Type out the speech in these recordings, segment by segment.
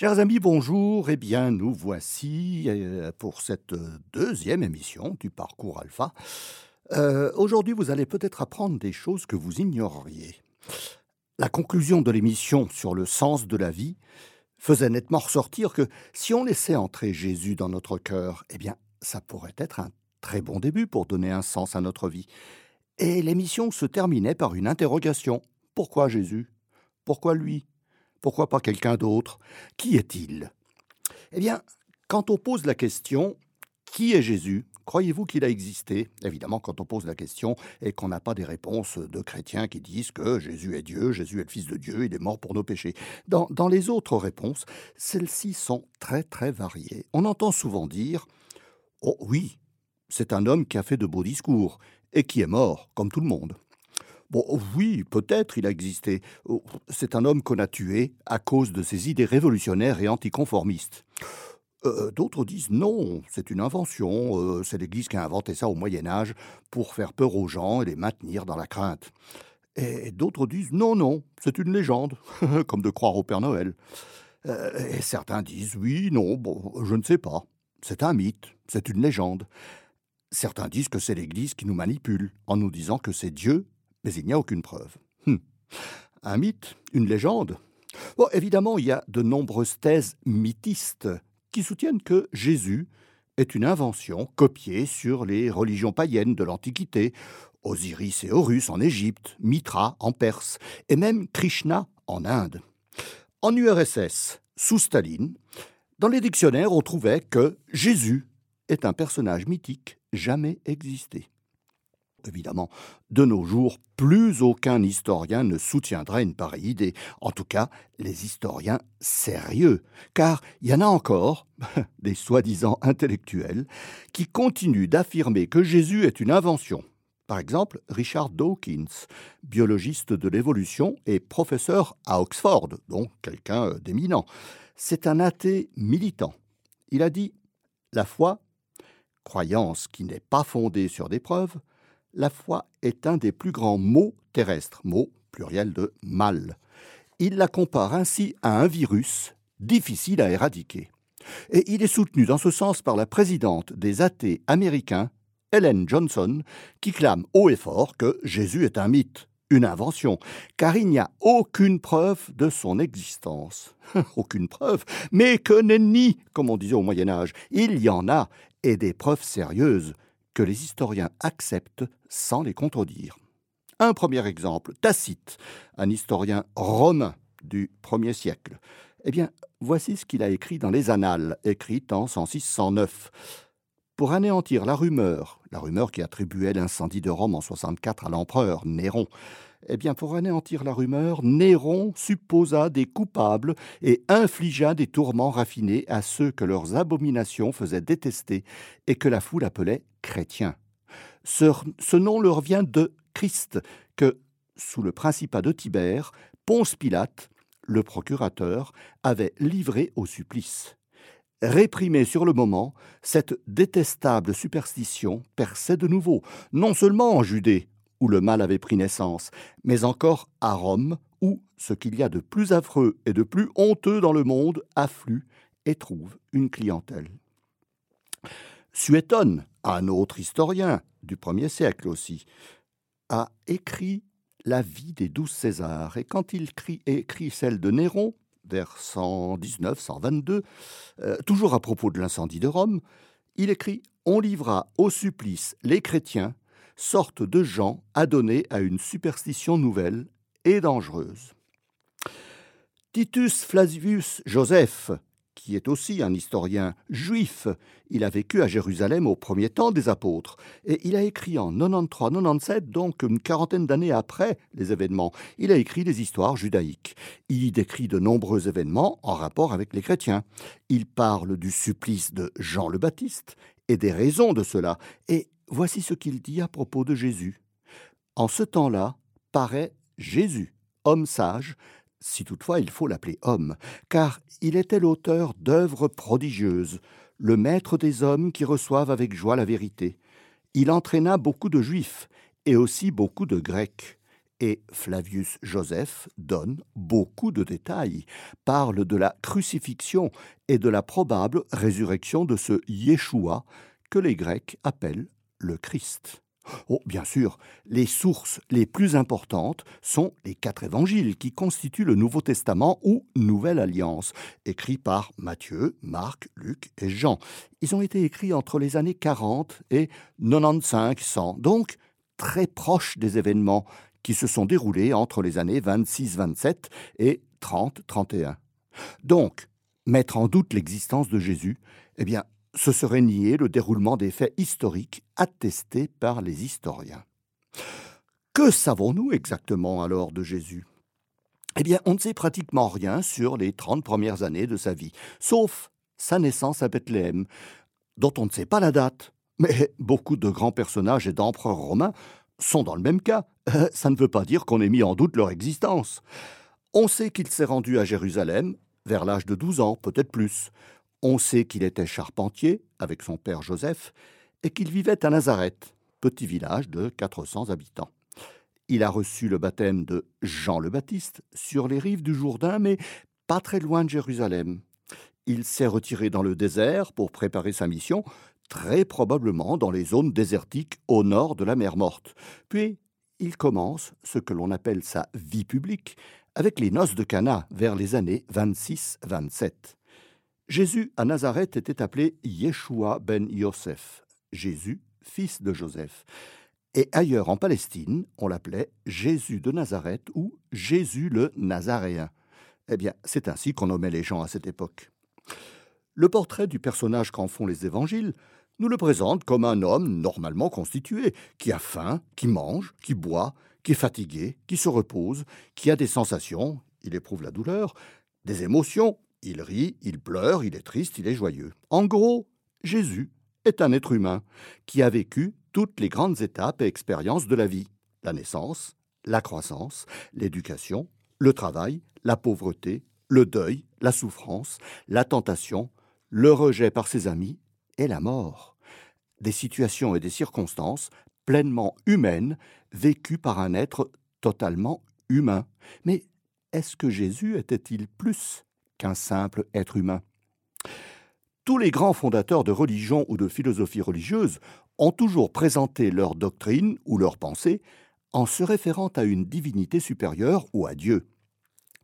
Chers amis, bonjour. Eh bien, nous voici euh, pour cette deuxième émission du parcours alpha. Euh, aujourd'hui, vous allez peut-être apprendre des choses que vous ignoriez. La conclusion de l'émission sur le sens de la vie faisait nettement ressortir que si on laissait entrer Jésus dans notre cœur, eh bien, ça pourrait être un très bon début pour donner un sens à notre vie. Et l'émission se terminait par une interrogation. Pourquoi Jésus? Pourquoi lui? Pourquoi pas quelqu'un d'autre? Qui est-il? Eh bien, quand on pose la question Qui est Jésus? Croyez-vous qu'il a existé? Évidemment, quand on pose la question et qu'on n'a pas des réponses de chrétiens qui disent que Jésus est Dieu, Jésus est le Fils de Dieu, il est mort pour nos péchés. Dans, dans les autres réponses, celles-ci sont très très variées. On entend souvent dire Oh oui, c'est un homme qui a fait de beaux discours et qui est mort, comme tout le monde. Bon, oui, peut-être il a existé. Oh, c'est un homme qu'on a tué à cause de ses idées révolutionnaires et anticonformistes. Euh, d'autres disent non, c'est une invention, euh, c'est l'Église qui a inventé ça au Moyen Âge pour faire peur aux gens et les maintenir dans la crainte. Et d'autres disent non, non, c'est une légende, comme de croire au Père Noël. Euh, et certains disent oui, non, bon, je ne sais pas, c'est un mythe, c'est une légende. Certains disent que c'est l'Église qui nous manipule en nous disant que c'est Dieu mais il n'y a aucune preuve. Hum. Un mythe, une légende? Bon, évidemment, il y a de nombreuses thèses mythistes qui soutiennent que Jésus est une invention copiée sur les religions païennes de l'Antiquité, Osiris et Horus en Égypte, Mitra en Perse, et même Krishna en Inde. En URSS, sous Staline, dans les dictionnaires, on trouvait que Jésus est un personnage mythique jamais existé. Évidemment, de nos jours, plus aucun historien ne soutiendra une pareille idée, en tout cas les historiens sérieux, car il y en a encore, des soi-disant intellectuels, qui continuent d'affirmer que Jésus est une invention. Par exemple, Richard Dawkins, biologiste de l'évolution et professeur à Oxford, donc quelqu'un euh, d'éminent. C'est un athée militant. Il a dit La foi, croyance qui n'est pas fondée sur des preuves, la foi est un des plus grands mots terrestres, mot pluriel de mal. Il la compare ainsi à un virus difficile à éradiquer. Et il est soutenu dans ce sens par la présidente des athées américains, Helen Johnson, qui clame haut et fort que Jésus est un mythe, une invention, car il n'y a aucune preuve de son existence. aucune preuve, mais que nenni, comme on disait au Moyen Âge. Il y en a, et des preuves sérieuses que les historiens acceptent sans les contredire. Un premier exemple, Tacite, un historien romain du 1er siècle. Eh bien, voici ce qu'il a écrit dans les Annales, écrites en 106-109. Pour anéantir la rumeur, la rumeur qui attribuait l'incendie de Rome en 64 à l'empereur Néron, eh bien, pour anéantir la rumeur, Néron supposa des coupables et infligea des tourments raffinés à ceux que leurs abominations faisaient détester et que la foule appelait chrétiens. Ce, ce nom leur vient de Christ, que, sous le principat de Tibère, Ponce Pilate, le procurateur, avait livré au supplice. Réprimée sur le moment, cette détestable superstition perçait de nouveau, non seulement en Judée, où le mal avait pris naissance, mais encore à Rome, où ce qu'il y a de plus affreux et de plus honteux dans le monde afflue et trouve une clientèle. Suétone, un autre historien du premier siècle aussi, a écrit la vie des douze Césars, et quand il écrit celle de Néron, vers 119-122, euh, toujours à propos de l'incendie de Rome, il écrit On livra au supplice les chrétiens sorte de gens adonnés à une superstition nouvelle et dangereuse. Titus Flavius Joseph, qui est aussi un historien juif, il a vécu à Jérusalem au premier temps des apôtres, et il a écrit en 93-97, donc une quarantaine d'années après les événements, il a écrit des histoires judaïques. Il y décrit de nombreux événements en rapport avec les chrétiens. Il parle du supplice de Jean le Baptiste et des raisons de cela, et Voici ce qu'il dit à propos de Jésus. En ce temps-là paraît Jésus, homme sage, si toutefois il faut l'appeler homme, car il était l'auteur d'œuvres prodigieuses, le maître des hommes qui reçoivent avec joie la vérité. Il entraîna beaucoup de juifs et aussi beaucoup de grecs, Et Flavius Joseph donne beaucoup de détails, parle de la crucifixion et de la probable résurrection de ce Yeshua que les Grecs appellent le Christ. Oh, bien sûr, les sources les plus importantes sont les quatre évangiles qui constituent le Nouveau Testament ou Nouvelle Alliance, écrits par Matthieu, Marc, Luc et Jean. Ils ont été écrits entre les années 40 et 95-100, donc très proches des événements qui se sont déroulés entre les années 26-27 et 30-31. Donc, mettre en doute l'existence de Jésus, eh bien, ce serait nier le déroulement des faits historiques attestés par les historiens. Que savons-nous exactement alors de Jésus? Eh bien, on ne sait pratiquement rien sur les trente premières années de sa vie, sauf sa naissance à Bethléem, dont on ne sait pas la date. Mais beaucoup de grands personnages et d'empereurs romains sont dans le même cas. Euh, ça ne veut pas dire qu'on ait mis en doute leur existence. On sait qu'il s'est rendu à Jérusalem vers l'âge de 12 ans, peut-être plus. On sait qu'il était charpentier avec son père Joseph et qu'il vivait à Nazareth, petit village de 400 habitants. Il a reçu le baptême de Jean le Baptiste sur les rives du Jourdain, mais pas très loin de Jérusalem. Il s'est retiré dans le désert pour préparer sa mission, très probablement dans les zones désertiques au nord de la mer Morte. Puis, il commence ce que l'on appelle sa vie publique avec les noces de Cana vers les années 26-27. Jésus à Nazareth était appelé Yeshua ben Yosef, Jésus, fils de Joseph. Et ailleurs en Palestine, on l'appelait Jésus de Nazareth ou Jésus le Nazaréen. Eh bien, c'est ainsi qu'on nommait les gens à cette époque. Le portrait du personnage qu'en font les évangiles nous le présente comme un homme normalement constitué, qui a faim, qui mange, qui boit, qui est fatigué, qui se repose, qui a des sensations, il éprouve la douleur, des émotions, il rit, il pleure, il est triste, il est joyeux. En gros, Jésus est un être humain qui a vécu toutes les grandes étapes et expériences de la vie. La naissance, la croissance, l'éducation, le travail, la pauvreté, le deuil, la souffrance, la tentation, le rejet par ses amis et la mort. Des situations et des circonstances pleinement humaines vécues par un être totalement humain. Mais est-ce que Jésus était-il plus qu'un simple être humain. Tous les grands fondateurs de religion ou de philosophie religieuse ont toujours présenté leur doctrine ou leur pensée en se référant à une divinité supérieure ou à Dieu.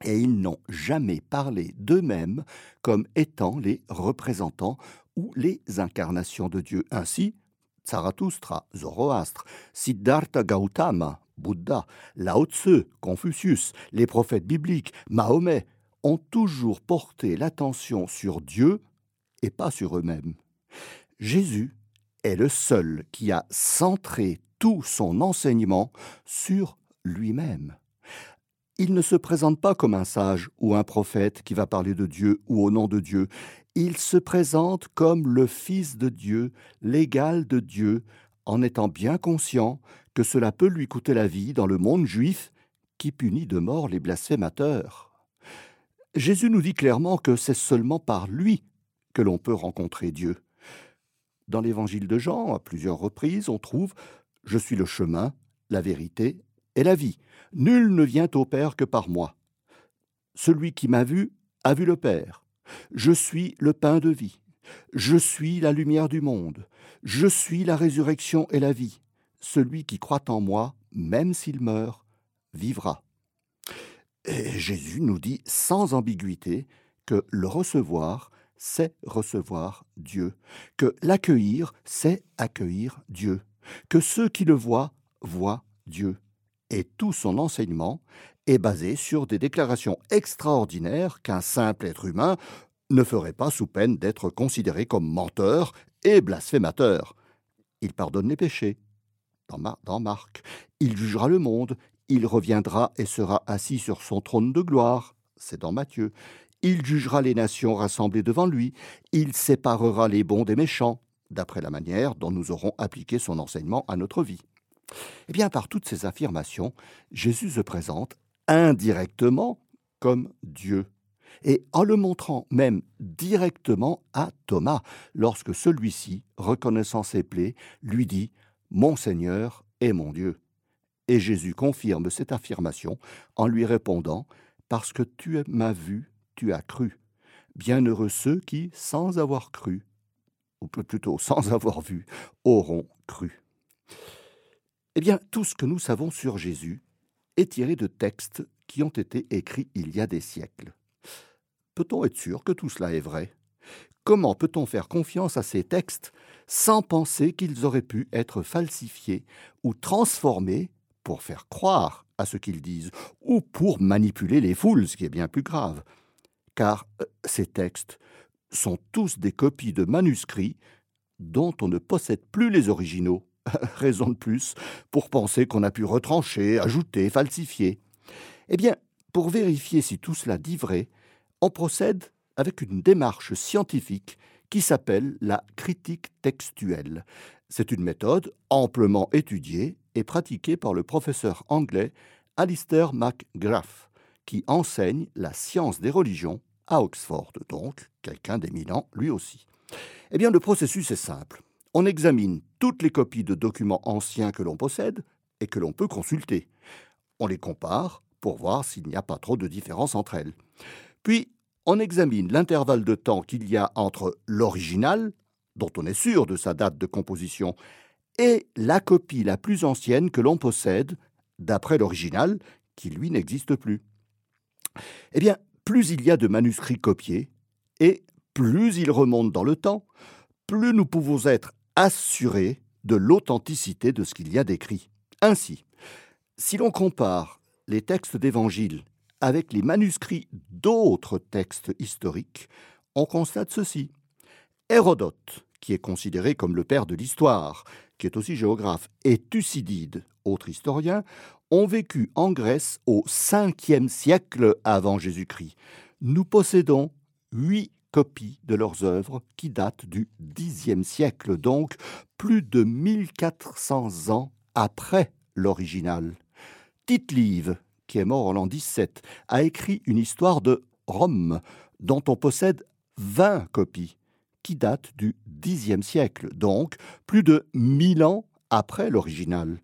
Et ils n'ont jamais parlé d'eux-mêmes comme étant les représentants ou les incarnations de Dieu. Ainsi, Zarathustra, Zoroastre, Siddhartha Gautama, Bouddha, Lao Tse, Confucius, les prophètes bibliques, Mahomet, ont toujours porté l'attention sur Dieu et pas sur eux-mêmes. Jésus est le seul qui a centré tout son enseignement sur lui-même. Il ne se présente pas comme un sage ou un prophète qui va parler de Dieu ou au nom de Dieu. Il se présente comme le Fils de Dieu, l'égal de Dieu, en étant bien conscient que cela peut lui coûter la vie dans le monde juif qui punit de mort les blasphémateurs. Jésus nous dit clairement que c'est seulement par lui que l'on peut rencontrer Dieu. Dans l'évangile de Jean, à plusieurs reprises, on trouve Je suis le chemin, la vérité et la vie. Nul ne vient au Père que par moi. Celui qui m'a vu a vu le Père. Je suis le pain de vie. Je suis la lumière du monde. Je suis la résurrection et la vie. Celui qui croit en moi, même s'il meurt, vivra. Jésus nous dit sans ambiguïté que le recevoir, c'est recevoir Dieu, que l'accueillir, c'est accueillir Dieu, que ceux qui le voient voient Dieu. Et tout son enseignement est basé sur des déclarations extraordinaires qu'un simple être humain ne ferait pas sous peine d'être considéré comme menteur et blasphémateur. Il pardonne les péchés. Dans Marc, il jugera le monde, il reviendra et sera assis sur son trône de gloire. C'est dans Matthieu. Il jugera les nations rassemblées devant lui. Il séparera les bons des méchants, d'après la manière dont nous aurons appliqué son enseignement à notre vie. Eh bien, par toutes ces affirmations, Jésus se présente indirectement comme Dieu, et en le montrant même directement à Thomas, lorsque celui-ci, reconnaissant ses plaies, lui dit Mon Seigneur et mon Dieu. Et Jésus confirme cette affirmation en lui répondant Parce que tu m'as vu, tu as cru. Bienheureux ceux qui, sans avoir cru, ou plutôt sans avoir vu, auront cru. Eh bien, tout ce que nous savons sur Jésus est tiré de textes qui ont été écrits il y a des siècles. Peut-on être sûr que tout cela est vrai? Comment peut-on faire confiance à ces textes sans penser qu'ils auraient pu être falsifiés ou transformés pour faire croire à ce qu'ils disent, ou pour manipuler les foules, ce qui est bien plus grave Car euh, ces textes sont tous des copies de manuscrits dont on ne possède plus les originaux. Raison de plus pour penser qu'on a pu retrancher, ajouter, falsifier. Eh bien, pour vérifier si tout cela dit vrai, on procède avec une démarche scientifique qui s'appelle la critique textuelle. C'est une méthode amplement étudiée et pratiquée par le professeur anglais Alistair McGrath, qui enseigne la science des religions à Oxford, donc quelqu'un d'éminent lui aussi. Eh bien, le processus est simple. On examine toutes les copies de documents anciens que l'on possède et que l'on peut consulter. On les compare pour voir s'il n'y a pas trop de différence entre elles. Puis, on examine l'intervalle de temps qu'il y a entre l'original, dont on est sûr de sa date de composition, et la copie la plus ancienne que l'on possède, d'après l'original, qui lui n'existe plus. Eh bien, plus il y a de manuscrits copiés, et plus ils remontent dans le temps, plus nous pouvons être assurés de l'authenticité de ce qu'il y a d'écrit. Ainsi, si l'on compare les textes d'Évangile avec les manuscrits d'autres textes historiques, on constate ceci. Hérodote, qui est considéré comme le père de l'histoire, qui est aussi géographe, et Thucydide, autre historien, ont vécu en Grèce au 5e siècle avant Jésus-Christ. Nous possédons huit copies de leurs œuvres qui datent du Xe siècle, donc plus de 1400 ans après l'original. tite qui est mort en l'an 17, a écrit une histoire de Rome, dont on possède 20 copies, qui datent du Xe siècle, donc plus de 1000 ans après l'original.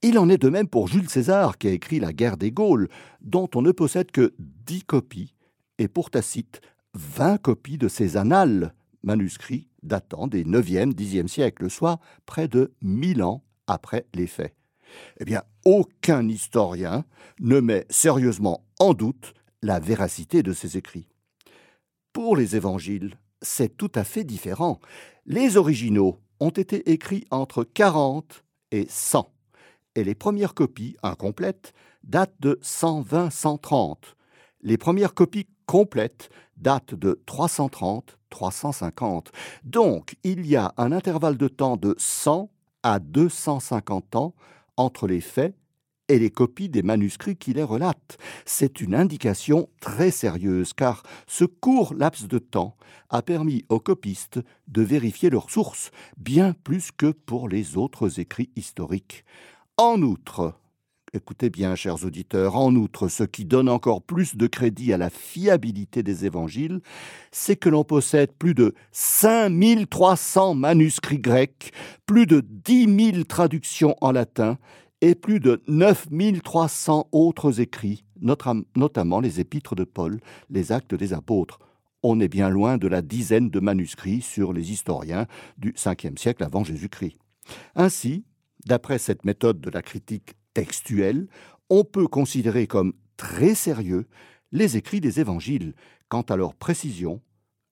Il en est de même pour Jules César, qui a écrit La guerre des Gaules, dont on ne possède que 10 copies, et pour Tacite, 20 copies de ses annales, manuscrits datant des 9e, 10e siècles, soit près de 1000 ans après les faits. Eh bien, aucun historien ne met sérieusement en doute la véracité de ces écrits. Pour les évangiles, c'est tout à fait différent. Les originaux ont été écrits entre 40 et 100, et les premières copies, incomplètes, datent de 120-130. Les premières copies complètes datent de 330-350. Donc, il y a un intervalle de temps de 100 à 250 ans entre les faits et les copies des manuscrits qui les relatent. C'est une indication très sérieuse car ce court laps de temps a permis aux copistes de vérifier leurs sources bien plus que pour les autres écrits historiques. En outre, écoutez bien, chers auditeurs, en outre, ce qui donne encore plus de crédit à la fiabilité des évangiles, c'est que l'on possède plus de 5300 manuscrits grecs, plus de 10 000 traductions en latin et plus de 9300 autres écrits, notamment les épîtres de Paul, les actes des apôtres. On est bien loin de la dizaine de manuscrits sur les historiens du 5e siècle avant Jésus-Christ. Ainsi, d'après cette méthode de la critique textuelle, on peut considérer comme très sérieux les écrits des évangiles quant à leur précision,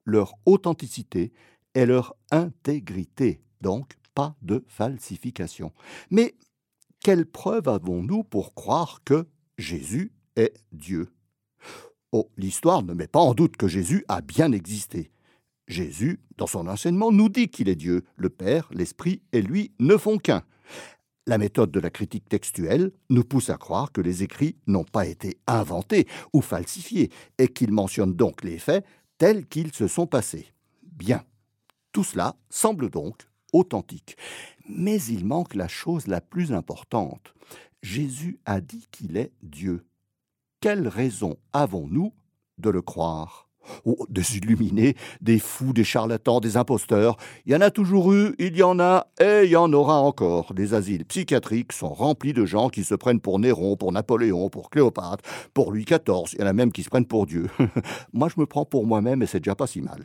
leur authenticité et leur intégrité, donc pas de falsification. Mais quelle preuve avons-nous pour croire que Jésus est Dieu? Oh, l'histoire ne met pas en doute que Jésus a bien existé. Jésus, dans son enseignement, nous dit qu'il est Dieu. Le Père, l'Esprit et lui ne font qu'un. La méthode de la critique textuelle nous pousse à croire que les écrits n'ont pas été inventés ou falsifiés et qu'ils mentionnent donc les faits tels qu'ils se sont passés. Bien. Tout cela semble donc authentique. Mais il manque la chose la plus importante. Jésus a dit qu'il est Dieu. Quelle raison avons-nous de le croire? Oh, des illuminés, des fous, des charlatans, des imposteurs. Il y en a toujours eu, il y en a et il y en aura encore. Les asiles psychiatriques sont remplis de gens qui se prennent pour Néron, pour Napoléon, pour Cléopâtre, pour Louis XIV. Il y en a même qui se prennent pour Dieu. Moi, je me prends pour moi-même et c'est déjà pas si mal.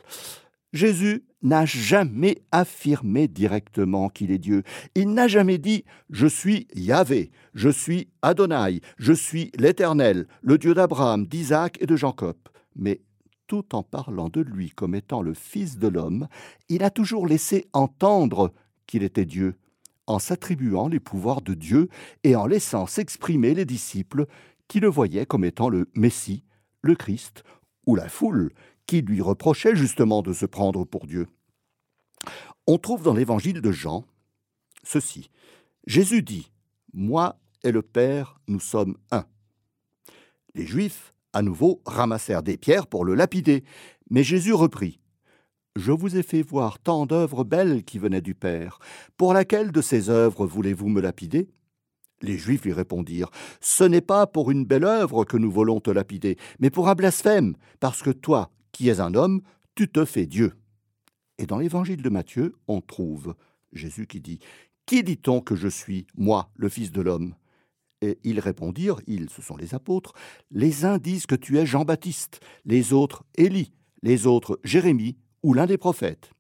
Jésus n'a jamais affirmé directement qu'il est Dieu. Il n'a jamais dit Je suis Yahvé, je suis Adonai, je suis l'Éternel, le Dieu d'Abraham, d'Isaac et de Jacob. Mais tout en parlant de lui comme étant le Fils de l'homme, il a toujours laissé entendre qu'il était Dieu, en s'attribuant les pouvoirs de Dieu et en laissant s'exprimer les disciples qui le voyaient comme étant le Messie, le Christ ou la foule lui reprochait justement de se prendre pour Dieu. On trouve dans l'évangile de Jean ceci. Jésus dit Moi et le Père, nous sommes un. Les Juifs à nouveau ramassèrent des pierres pour le lapider. Mais Jésus reprit. Je vous ai fait voir tant d'œuvres belles qui venaient du Père. Pour laquelle de ces œuvres voulez-vous me lapider? Les Juifs lui répondirent. Ce n'est pas pour une belle œuvre que nous voulons te lapider, mais pour un blasphème, parce que toi, qui es un homme, tu te fais Dieu. Et dans l'évangile de Matthieu, on trouve Jésus qui dit Qui dit-on que je suis, moi, le Fils de l'homme? Et ils répondirent, ils, ce sont les apôtres, les uns disent que tu es Jean-Baptiste, les autres Élie, les autres Jérémie ou l'un des prophètes.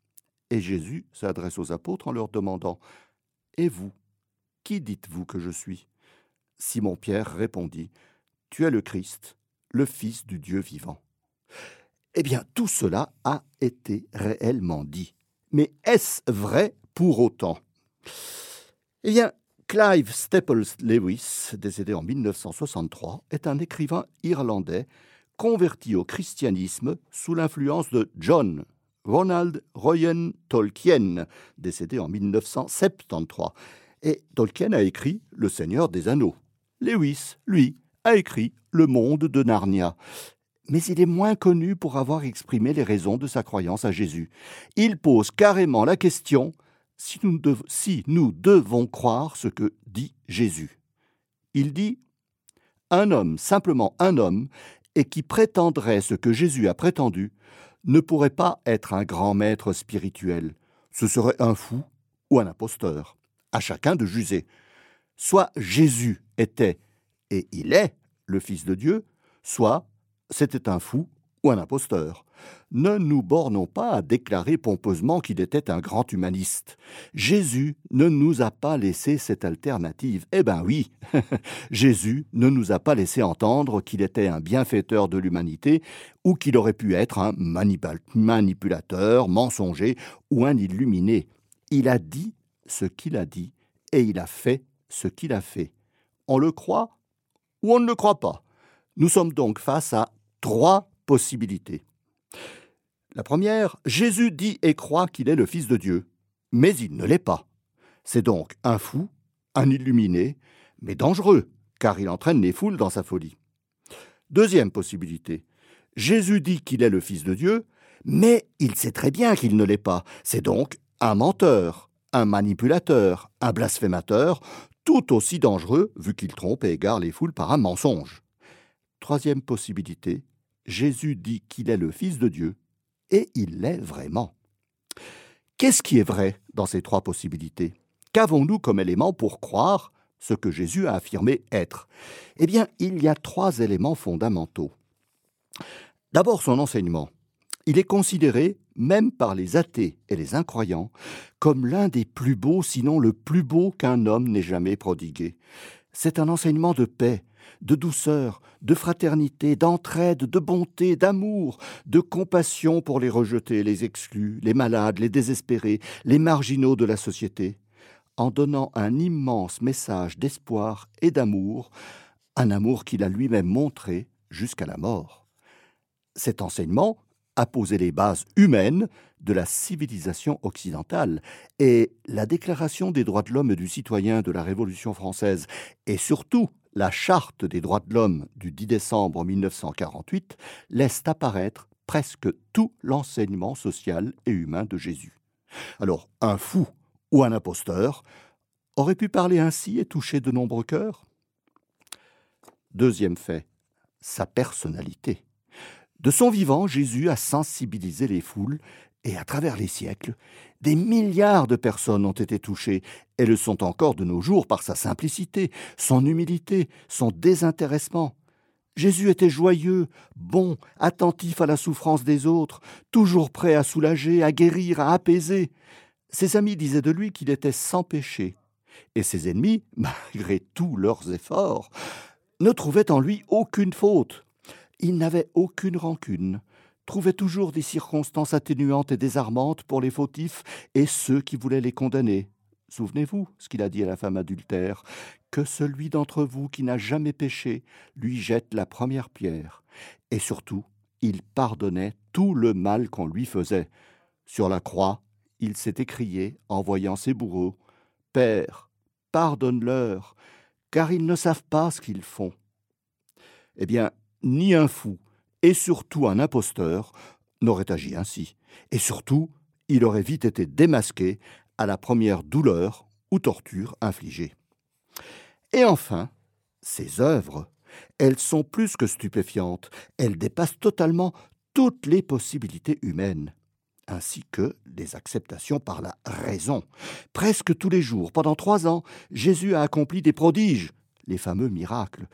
Et Jésus s'adresse aux apôtres en leur demandant, Et vous, qui dites-vous que je suis? Simon-Pierre répondit, Tu es le Christ, le Fils du Dieu vivant. Eh bien, tout cela a été réellement dit. Mais est-ce vrai pour autant? Eh bien, Clive Staples Lewis, décédé en 1963, est un écrivain irlandais converti au christianisme sous l'influence de John Ronald Royan Tolkien, décédé en 1973. Et Tolkien a écrit Le Seigneur des Anneaux. Lewis, lui, a écrit Le Monde de Narnia. Mais il est moins connu pour avoir exprimé les raisons de sa croyance à Jésus. Il pose carrément la question si nous, devons croire ce que dit Jésus. Il dit Un homme, simplement un homme, et qui prétendrait ce que Jésus a prétendu, ne pourrait pas être un grand maître spirituel. Ce serait un fou ou un imposteur. À chacun de juger. Soit Jésus était, et il est, le Fils de Dieu, soit c'était un fou ou un imposteur. Ne nous bornons pas à déclarer pompeusement qu'il était un grand humaniste. Jésus ne nous a pas laissé cette alternative. Eh ben oui, Jésus ne nous a pas laissé entendre qu'il était un bienfaiteur de l'humanité ou qu'il aurait pu être un manipulateur, mensonger ou un illuminé. Il a dit ce qu'il a dit et il a fait ce qu'il a fait. On le croit ou on ne le croit pas. Nous sommes donc face à trois possibilités. La première, Jésus dit et croit qu'il est le Fils de Dieu, mais il ne l'est pas. C'est donc un fou, un illuminé, mais dangereux, car il entraîne les foules dans sa folie. Deuxième possibilité, Jésus dit qu'il est le Fils de Dieu, mais il sait très bien qu'il ne l'est pas. C'est donc un menteur, un manipulateur, un blasphémateur, tout aussi dangereux vu qu'il trompe et égare les foules par un mensonge. Troisième possibilité, Jésus dit qu'il est le Fils de Dieu, et il l'est vraiment. Qu'est-ce qui est vrai dans ces trois possibilités? Qu'avons-nous comme élément pour croire ce que Jésus a affirmé être? Eh bien, il y a trois éléments fondamentaux. D'abord son enseignement. Il est considéré, même par les athées et les incroyants, comme l'un des plus beaux, sinon le plus beau qu'un homme n'ait jamais prodigué. C'est un enseignement de paix, de douceur, de fraternité, d'entraide, de bonté, d'amour, de compassion pour les rejetés, les exclus, les malades, les désespérés, les marginaux de la société, en donnant un immense message d'espoir et d'amour, un amour qu'il a lui-même montré jusqu'à la mort. Cet enseignement a posé les bases humaines de la civilisation occidentale, et la Déclaration des droits de l'homme et du citoyen de la Révolution française, et surtout la Charte des droits de l'homme du 10 décembre 1948 laisse apparaître presque tout l'enseignement social et humain de Jésus. Alors, un fou ou un imposteur aurait pu parler ainsi et toucher de nombreux cœurs? Deuxième fait, sa personnalité. De son vivant, Jésus a sensibilisé les foules et à travers les siècles, des milliards de personnes ont été touchées et le sont encore de nos jours par sa simplicité, son humilité, son désintéressement. Jésus était joyeux, bon, attentif à la souffrance des autres, toujours prêt à soulager, à guérir, à apaiser. Ses amis disaient de lui qu'il était sans péché, et ses ennemis, malgré tous leurs efforts, ne trouvaient en lui aucune faute. Il n'avait aucune rancune, trouvait toujours des circonstances atténuantes et désarmantes pour les fautifs et ceux qui voulaient les condamner. Souvenez-vous ce qu'il a dit à la femme adultère, que celui d'entre vous qui n'a jamais péché lui jette la première pierre. Et surtout, il pardonnait tout le mal qu'on lui faisait. Sur la croix, il s'est écrié en voyant ses bourreaux Père, pardonne-leur, car ils ne savent pas ce qu'ils font. Eh bien, ni un fou, et surtout un imposteur, n'aurait agi ainsi. Et surtout, il aurait vite été démasqué à la première douleur ou torture infligée. Et enfin, ses œuvres, elles sont plus que stupéfiantes, elles dépassent totalement toutes les possibilités humaines, ainsi que les acceptations par la raison. Presque tous les jours, pendant trois ans, Jésus a accompli des prodiges, les fameux miracles,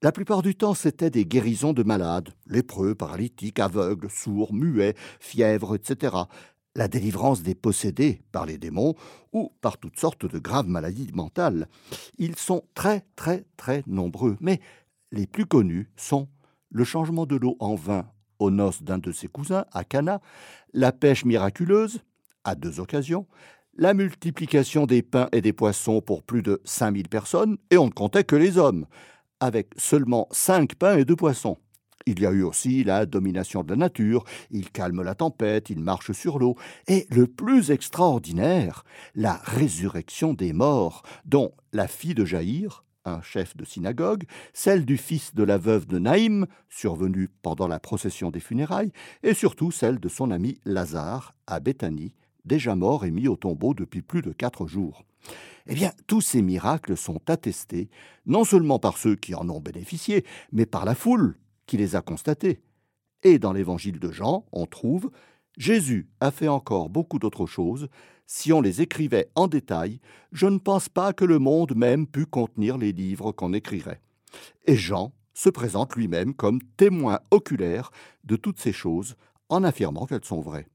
la plupart du temps, c'étaient des guérisons de malades, lépreux, paralytiques, aveugles, sourds, muets, fièvres, etc. La délivrance des possédés par les démons ou par toutes sortes de graves maladies mentales. Ils sont très, très, très nombreux, mais les plus connus sont le changement de l'eau en vin aux noces d'un de ses cousins, à Cana, la pêche miraculeuse, à deux occasions, la multiplication des pains et des poissons pour plus de 5000 personnes, et on ne comptait que les hommes avec seulement cinq pains et deux poissons. Il y a eu aussi la domination de la nature, il calme la tempête, il marche sur l'eau, et le plus extraordinaire, la résurrection des morts, dont la fille de Jaïr, un chef de synagogue, celle du fils de la veuve de Naïm, survenue pendant la procession des funérailles, et surtout celle de son ami Lazare à Béthanie, déjà mort et mis au tombeau depuis plus de quatre jours. Eh bien, tous ces miracles sont attestés, non seulement par ceux qui en ont bénéficié, mais par la foule qui les a constatés. Et dans l'évangile de Jean, on trouve Jésus a fait encore beaucoup d'autres choses. Si on les écrivait en détail, je ne pense pas que le monde même pût contenir les livres qu'on écrirait. Et Jean se présente lui-même comme témoin oculaire de toutes ces choses, en affirmant qu'elles sont vraies.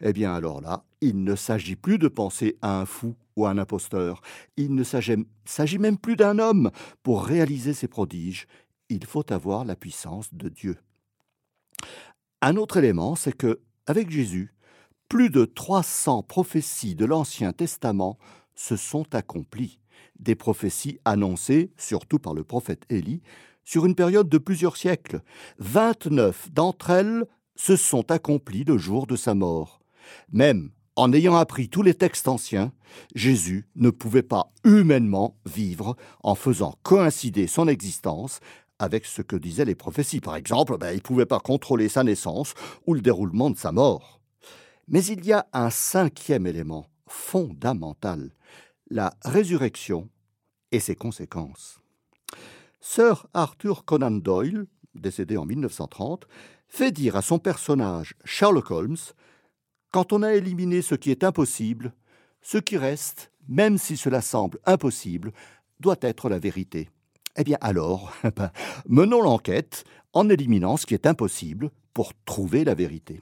Eh bien alors là, il ne s'agit plus de penser à un fou ou un imposteur, il ne s'agit même plus d'un homme. Pour réaliser ces prodiges, il faut avoir la puissance de Dieu. Un autre élément, c'est que, avec Jésus, plus de 300 prophéties de l'Ancien Testament se sont accomplies, des prophéties annoncées, surtout par le prophète Élie, sur une période de plusieurs siècles. 29 d'entre elles se sont accomplis le jour de sa mort. Même en ayant appris tous les textes anciens, Jésus ne pouvait pas humainement vivre en faisant coïncider son existence avec ce que disaient les prophéties. Par exemple, ben, il ne pouvait pas contrôler sa naissance ou le déroulement de sa mort. Mais il y a un cinquième élément fondamental, la résurrection et ses conséquences. Sir Arthur Conan Doyle, décédé en 1930, fait dire à son personnage Sherlock Holmes Quand on a éliminé ce qui est impossible, ce qui reste, même si cela semble impossible, doit être la vérité. Eh bien alors, ben, menons l'enquête en éliminant ce qui est impossible pour trouver la vérité.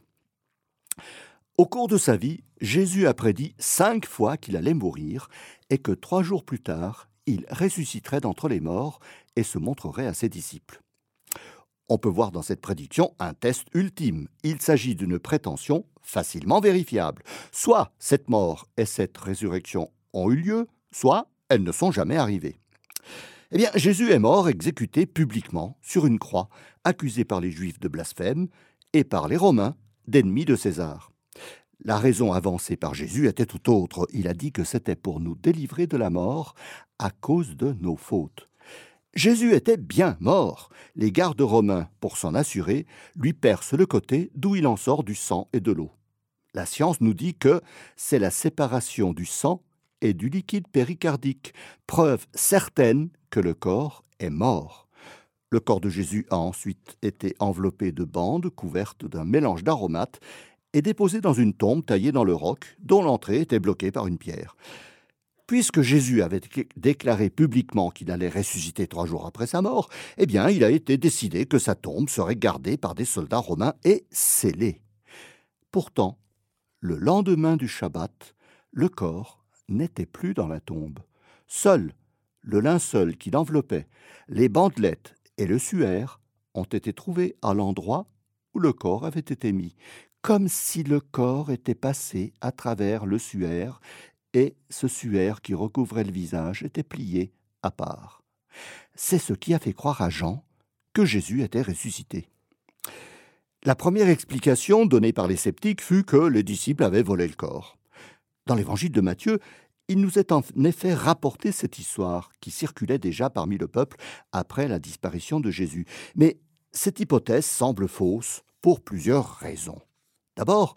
Au cours de sa vie, Jésus a prédit cinq fois qu'il allait mourir et que trois jours plus tard, il ressusciterait d'entre les morts et se montrerait à ses disciples. On peut voir dans cette prédiction un test ultime. Il s'agit d'une prétention facilement vérifiable. Soit cette mort et cette résurrection ont eu lieu, soit elles ne sont jamais arrivées. Eh bien, Jésus est mort exécuté publiquement sur une croix, accusé par les Juifs de blasphème et par les Romains d'ennemis de César. La raison avancée par Jésus était tout autre. Il a dit que c'était pour nous délivrer de la mort à cause de nos fautes. Jésus était bien mort. Les gardes romains, pour s'en assurer, lui percent le côté d'où il en sort du sang et de l'eau. La science nous dit que c'est la séparation du sang et du liquide péricardique, preuve certaine que le corps est mort. Le corps de Jésus a ensuite été enveloppé de bandes couvertes d'un mélange d'aromates et déposé dans une tombe taillée dans le roc, dont l'entrée était bloquée par une pierre. Puisque Jésus avait déclaré publiquement qu'il allait ressusciter trois jours après sa mort, eh bien, il a été décidé que sa tombe serait gardée par des soldats romains et scellée. Pourtant, le lendemain du Shabbat, le corps n'était plus dans la tombe. Seul le linceul qui l'enveloppait, les bandelettes et le suaire ont été trouvés à l'endroit où le corps avait été mis, comme si le corps était passé à travers le suaire et ce suaire qui recouvrait le visage était plié à part. C'est ce qui a fait croire à Jean que Jésus était ressuscité. La première explication donnée par les sceptiques fut que les disciples avaient volé le corps. Dans l'évangile de Matthieu, il nous est en effet rapporté cette histoire qui circulait déjà parmi le peuple après la disparition de Jésus. Mais cette hypothèse semble fausse pour plusieurs raisons. D'abord,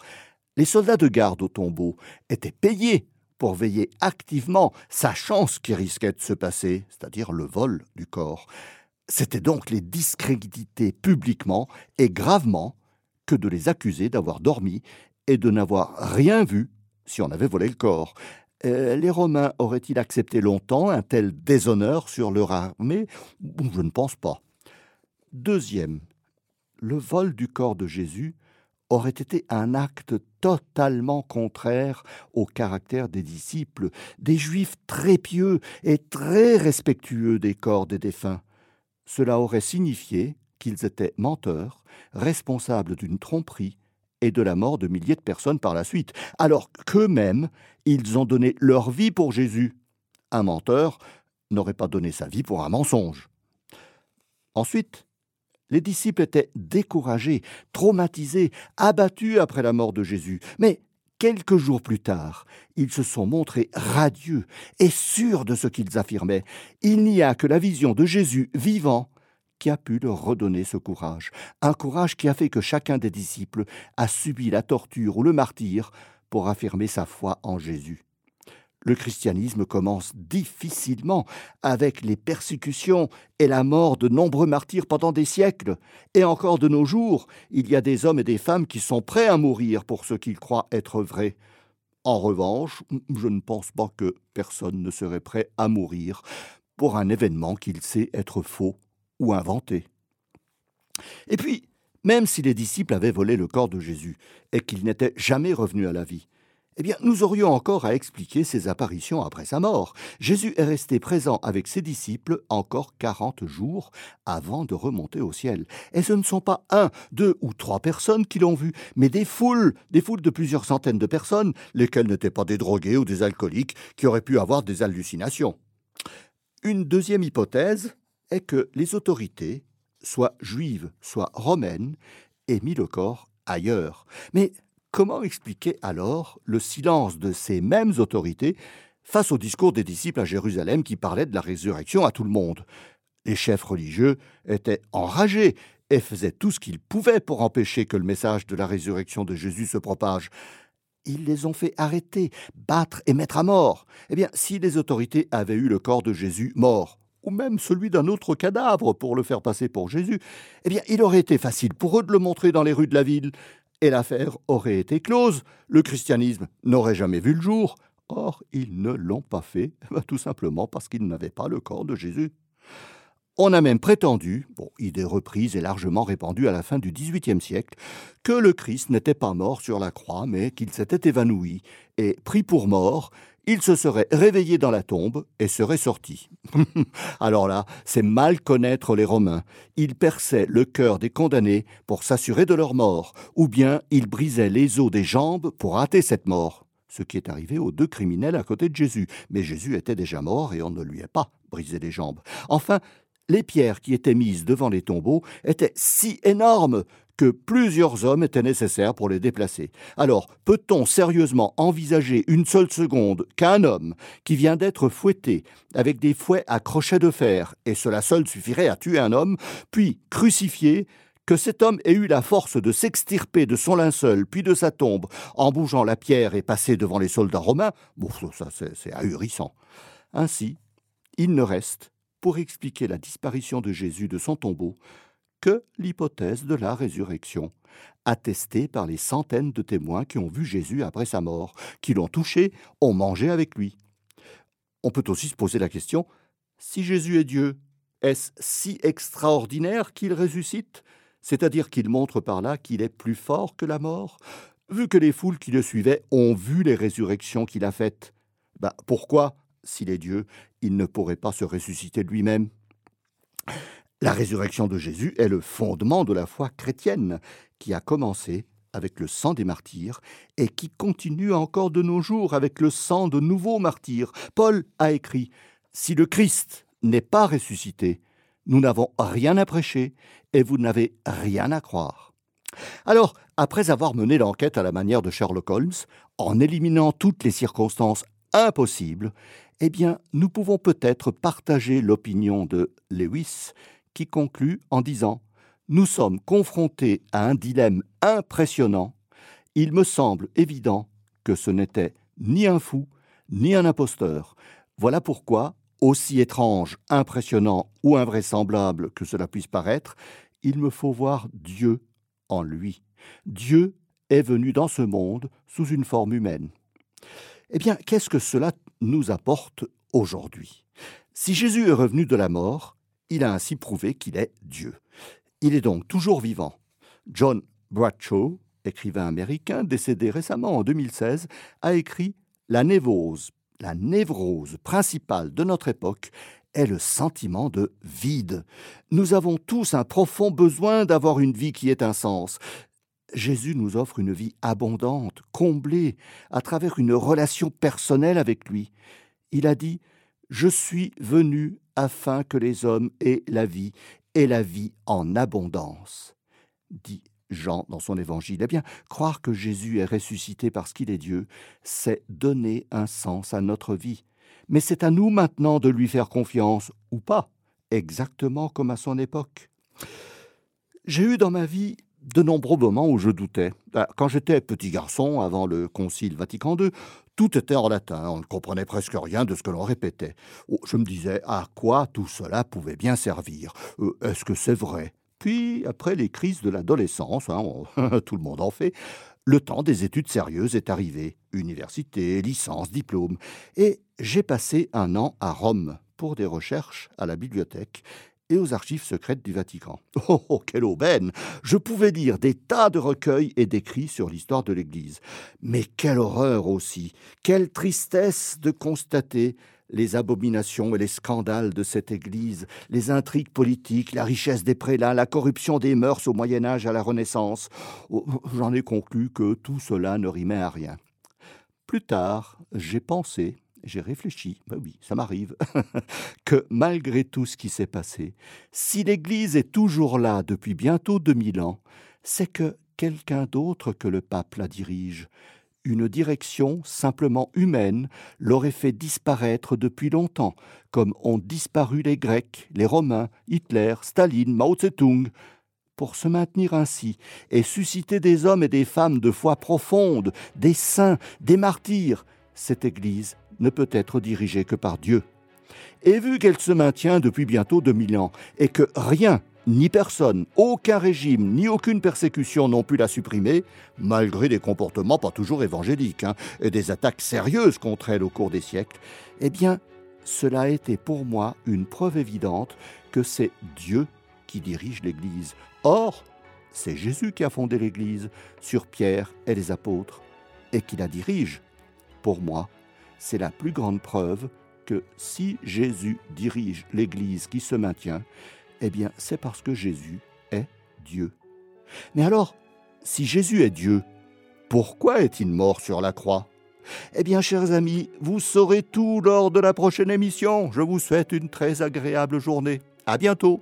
les soldats de garde au tombeau étaient payés pour veiller activement, sachant ce qui risquait de se passer, c'est-à-dire le vol du corps. C'était donc les discréditer publiquement et gravement que de les accuser d'avoir dormi et de n'avoir rien vu si on avait volé le corps. Euh, les Romains auraient-ils accepté longtemps un tel déshonneur sur leur armée? Je ne pense pas. Deuxième, le vol du corps de Jésus aurait été un acte totalement contraire au caractère des disciples, des juifs très pieux et très respectueux des corps des défunts. Cela aurait signifié qu'ils étaient menteurs, responsables d'une tromperie et de la mort de milliers de personnes par la suite, alors qu'eux-mêmes, ils ont donné leur vie pour Jésus. Un menteur n'aurait pas donné sa vie pour un mensonge. Ensuite, les disciples étaient découragés, traumatisés, abattus après la mort de Jésus. Mais quelques jours plus tard, ils se sont montrés radieux et sûrs de ce qu'ils affirmaient. Il n'y a que la vision de Jésus vivant qui a pu leur redonner ce courage, un courage qui a fait que chacun des disciples a subi la torture ou le martyr pour affirmer sa foi en Jésus. Le christianisme commence difficilement avec les persécutions et la mort de nombreux martyrs pendant des siècles. Et encore de nos jours, il y a des hommes et des femmes qui sont prêts à mourir pour ce qu'ils croient être vrai. En revanche, je ne pense pas que personne ne serait prêt à mourir pour un événement qu'il sait être faux ou inventé. Et puis, même si les disciples avaient volé le corps de Jésus et qu'il n'était jamais revenu à la vie, eh bien, nous aurions encore à expliquer ses apparitions après sa mort. Jésus est resté présent avec ses disciples encore quarante jours avant de remonter au ciel. Et ce ne sont pas un, deux ou trois personnes qui l'ont vu, mais des foules, des foules de plusieurs centaines de personnes, lesquelles n'étaient pas des drogués ou des alcooliques qui auraient pu avoir des hallucinations. Une deuxième hypothèse est que les autorités, soit juives, soit romaines, aient mis le corps ailleurs. Mais comment expliquer alors le silence de ces mêmes autorités face au discours des disciples à Jérusalem qui parlaient de la résurrection à tout le monde? Les chefs religieux étaient enragés et faisaient tout ce qu'ils pouvaient pour empêcher que le message de la résurrection de Jésus se propage. Ils les ont fait arrêter, battre et mettre à mort. Eh bien, si les autorités avaient eu le corps de Jésus mort, ou même celui d'un autre cadavre pour le faire passer pour Jésus, eh bien, il aurait été facile pour eux de le montrer dans les rues de la ville, et l'affaire aurait été close. Le christianisme n'aurait jamais vu le jour. Or, ils ne l'ont pas fait, tout simplement parce qu'ils n'avaient pas le corps de Jésus. On a même prétendu, bon, idée reprise et largement répandue à la fin du XVIIIe siècle, que le Christ n'était pas mort sur la croix, mais qu'il s'était évanoui, et pris pour mort, il se serait réveillé dans la tombe et serait sorti. Alors là, c'est mal connaître les Romains. Ils perçaient le cœur des condamnés pour s'assurer de leur mort, ou bien ils brisaient les os des jambes pour hâter cette mort. Ce qui est arrivé aux deux criminels à côté de Jésus. Mais Jésus était déjà mort et on ne lui a pas brisé les jambes. Enfin, les pierres qui étaient mises devant les tombeaux étaient si énormes que plusieurs hommes étaient nécessaires pour les déplacer. Alors, peut-on sérieusement envisager une seule seconde qu'un homme qui vient d'être fouetté avec des fouets à crochets de fer, et cela seul suffirait à tuer un homme, puis crucifié, que cet homme ait eu la force de s'extirper de son linceul puis de sa tombe en bougeant la pierre et passer devant les soldats romains, bon, ça c'est ahurissant. Ainsi, il ne reste pour expliquer la disparition de Jésus de son tombeau que l'hypothèse de la résurrection, attestée par les centaines de témoins qui ont vu Jésus après sa mort, qui l'ont touché, ont mangé avec lui. On peut aussi se poser la question, si Jésus est Dieu, est-ce si extraordinaire qu'il ressuscite? C'est-à-dire qu'il montre par là qu'il est plus fort que la mort? Vu que les foules qui le suivaient ont vu les résurrections qu'il a faites, bah, pourquoi, s'il est Dieu, il ne pourrait pas se ressusciter lui-même? La résurrection de Jésus est le fondement de la foi chrétienne, qui a commencé avec le sang des martyrs et qui continue encore de nos jours avec le sang de nouveaux martyrs. Paul a écrit Si le Christ n'est pas ressuscité, nous n'avons rien à prêcher et vous n'avez rien à croire. Alors, après avoir mené l'enquête à la manière de Sherlock Holmes, en éliminant toutes les circonstances impossibles, eh bien, nous pouvons peut-être partager l'opinion de Lewis, qui conclut en disant Nous sommes confrontés à un dilemme impressionnant. Il me semble évident que ce n'était ni un fou, ni un imposteur. Voilà pourquoi, aussi étrange, impressionnant ou invraisemblable que cela puisse paraître, il me faut voir Dieu en lui. Dieu est venu dans ce monde sous une forme humaine. Eh bien, qu'est-ce que cela nous apporte aujourd'hui? Si Jésus est revenu de la mort, il a ainsi prouvé qu'il est Dieu. Il est donc toujours vivant. John Bradshaw, écrivain américain décédé récemment en 2016, a écrit La névrose, la névrose principale de notre époque est le sentiment de vide. Nous avons tous un profond besoin d'avoir une vie qui ait un sens. Jésus nous offre une vie abondante, comblée, à travers une relation personnelle avec lui. Il a dit Je suis venu afin que les hommes aient la vie, et la vie en abondance. Dit Jean dans son évangile. Eh bien, croire que Jésus est ressuscité parce qu'il est Dieu, c'est donner un sens à notre vie mais c'est à nous maintenant de lui faire confiance, ou pas, exactement comme à son époque. J'ai eu dans ma vie de nombreux moments où je doutais. Ah, quand j'étais petit garçon, avant le Concile Vatican II, tout était en latin, on ne comprenait presque rien de ce que l'on répétait. Oh, je me disais à quoi tout cela pouvait bien servir? Euh, est-ce que c'est vrai? Puis, après les crises de l'adolescence, hein, tout le monde en fait, le temps des études sérieuses est arrivé. Université, licence, diplôme. Et j'ai passé un an à Rome pour des recherches à la bibliothèque et aux archives secrètes du Vatican. Oh, oh, quelle aubaine Je pouvais lire des tas de recueils et d'écrits sur l'histoire de l'Église. Mais quelle horreur aussi Quelle tristesse de constater les abominations et les scandales de cette Église, les intrigues politiques, la richesse des prélats, la corruption des mœurs au Moyen Âge à la Renaissance. Oh, j'en ai conclu que tout cela ne rimait à rien. Plus tard, j'ai pensé, j'ai réfléchi, ben oui, ça m'arrive, que malgré tout ce qui s'est passé, si l'Église est toujours là depuis bientôt 2000 ans, c'est que quelqu'un d'autre que le pape la dirige, une direction simplement humaine l'aurait fait disparaître depuis longtemps, comme ont disparu les Grecs, les Romains, Hitler, Staline, Mao Tse-tung. Pour se maintenir ainsi et susciter des hommes et des femmes de foi profonde, des saints, des martyrs, cette Église ne peut être dirigée que par Dieu. Et vu qu'elle se maintient depuis bientôt 2000 ans et que rien ni personne, aucun régime, ni aucune persécution n'ont pu la supprimer, malgré des comportements pas toujours évangéliques hein, et des attaques sérieuses contre elle au cours des siècles, eh bien, cela a été pour moi une preuve évidente que c'est Dieu qui dirige l'Église. Or, c'est Jésus qui a fondé l'Église sur Pierre et les apôtres, et qui la dirige. Pour moi, c'est la plus grande preuve que si Jésus dirige l'Église qui se maintient, eh bien c'est parce que Jésus est Dieu. Mais alors, si Jésus est Dieu, pourquoi est-il mort sur la croix? Eh bien, chers amis, vous saurez tout lors de la prochaine émission. Je vous souhaite une très agréable journée. À bientôt.